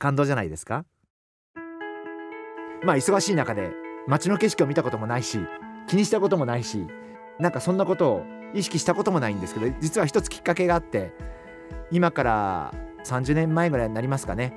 感動じゃないですか？まあ忙しい中で街の景色を見たこともないし気にしたこともないしなんかそんなことを意識したこともないんですけど実は一つきっかけがあって今から30年前ぐらいになりますかね。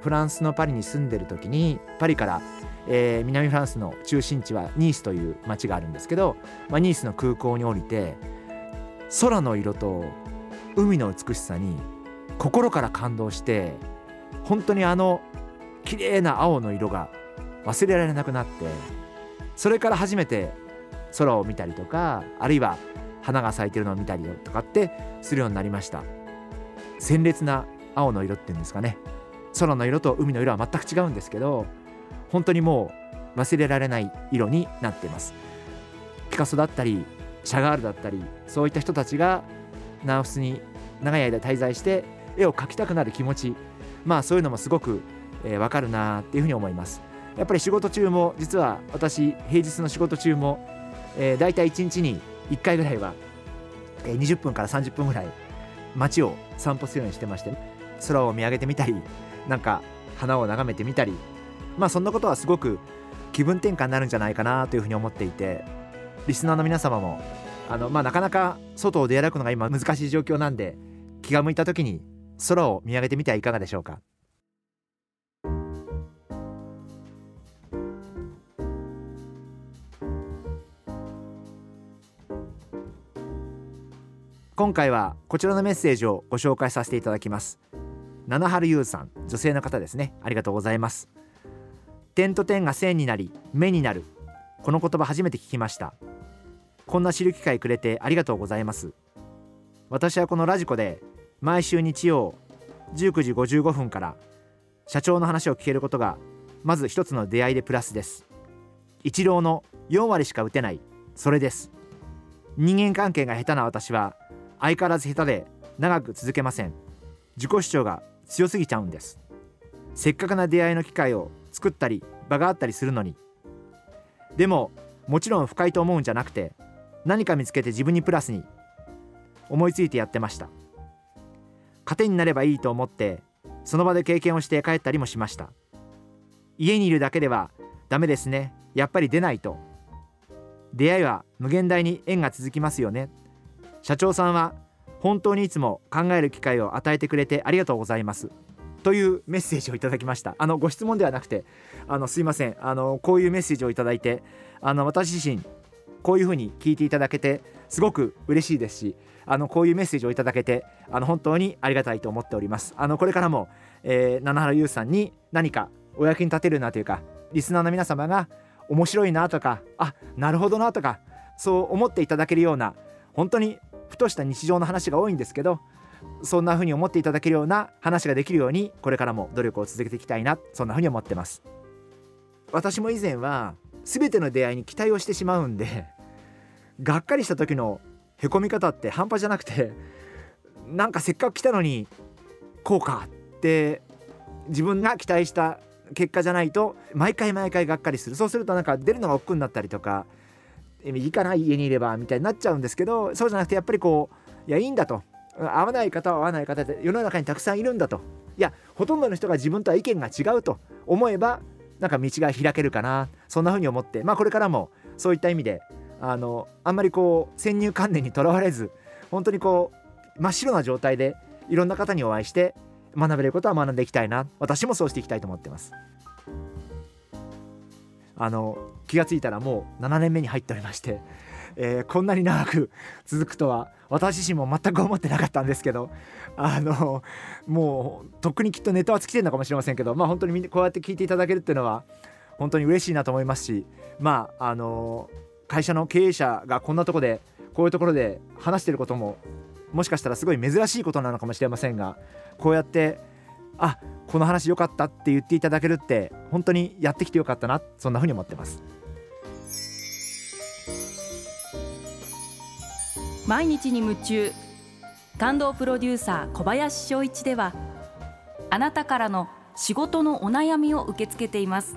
フランスのパリに住んでる時にパリから、えー、南フランスの中心地はニースという町があるんですけど、まあ、ニースの空港に降りて空の色と海の美しさに心から感動して本当にあの綺麗な青の色が忘れられなくなってそれから初めて空を見たりとかあるいは花が咲いてるのを見たりとかってするようになりました。鮮烈な青の色っていうんですかね。空の色と海の色は全く違うんですけど本当にもう忘れられない色になってます。ピカソだったりシャガールだったりそういった人たちがナウフスに長い間滞在して絵を描きたくなる気持ちまあそういうのもすごく、えー、分かるなっていうふうに思います。やっぱり仕事中も実は私平日の仕事中も、えー、大体1日に1回ぐらいは、えー、20分から30分ぐらい街を散歩するようにしてまして空を見上げてみたりなんか花を眺めてみたりまあそんなことはすごく気分転換になるんじゃないかなというふうに思っていてリスナーの皆様もあの、まあ、なかなか外を出歩くのが今難しい状況なんで気が向いた時に空を見上げてみてはいかがでしょうか？今回はこちらのメッセージをご紹介させていただきます。七春優さん女性の方ですね。ありがとうございます。点と点が線になり目になる。この言葉初めて聞きました。こんな知る機会くれてありがとうございます。私はこのラジコで毎週日曜19時55分から社長の話を聞けることがまず一つの出会いでプラスです。一郎の4割しか打てないそれです。人間関係が下手な私は相変わらず下手で長く続けません。自己主張が強すぎちゃうんです。せっかくな出会いの機会を作ったり場があったりするのに。でももちろん不快と思うんじゃなくて何か見つけて自分にプラスに思いついてやってました。糧になればいいと思ってその場で経験をして帰ったりもしました。家にいるだけではダメですね。やっぱり出ないと。出会いは無限大に縁が続きますよね。社長さんは本当にいつも考える機会を与えてくれてありがとうございます。というメッセージをいただきました。あのご質問ではなくてあのすいません。あのこういうメッセージをいただいてあの私自身こういうふうに聞いていただけてすごく嬉しいですしあのこういうメッセージをいただけてあの本当にありがたいと思っております。あのこれからも、えー、七原優さんに何かお役に立てるなというかリスナーの皆様が面白いなとかあなるほどなとかそう思っていただけるような本当にふとした日常の話が多いんですけどそんな風に思っていただけるような話ができるようにこれからも努力を続けていきたいなそんな風に思ってます。私も以前は全ての出会いに期待をしてしまうんでがっかりした時のへこみ方って半端じゃなくてなんかせっかく来たのにこうかって自分が期待した結果じゃないと毎回毎回がっかりする。そうするとなんか出るのが億劫になったりとかいいかな家にいればみたいになっちゃうんですけどそうじゃなくてやっぱりこういやいいんだと。合わない方は合わない方で世の中にたくさんいるんだと。いやほとんどの人が自分とは意見が違うと思えばなんか道が開けるかな。そんな風に思って。まあこれからもそういった意味であのあんまりこう先入観念にとらわれず本当にこう真っ白な状態でいろんな方にお会いして学べることは学んでいきたいな私もそうしていきたいと思ってます。あの気がついたらもう7年目に入っておりまして、えー、こんなに長く続くとは私自身も全く思ってなかったんですけどあのもうとっくにきっとネタは尽きてるのかもしれませんけどまあ本当にこうやって聞いていただけるっていうのは本当に嬉しいなと思いますしまああの会社の経営者がこんなとこでこういうところで話してることももしかしたらすごい珍しいことなのかもしれませんがこうやってあこの話良かったって言っていただけるって本当にやってきてよかったなそんな風に思ってます。毎日に夢中。感動プロデューサー小林翔一ではあなたからの仕事のお悩みを受け付けています。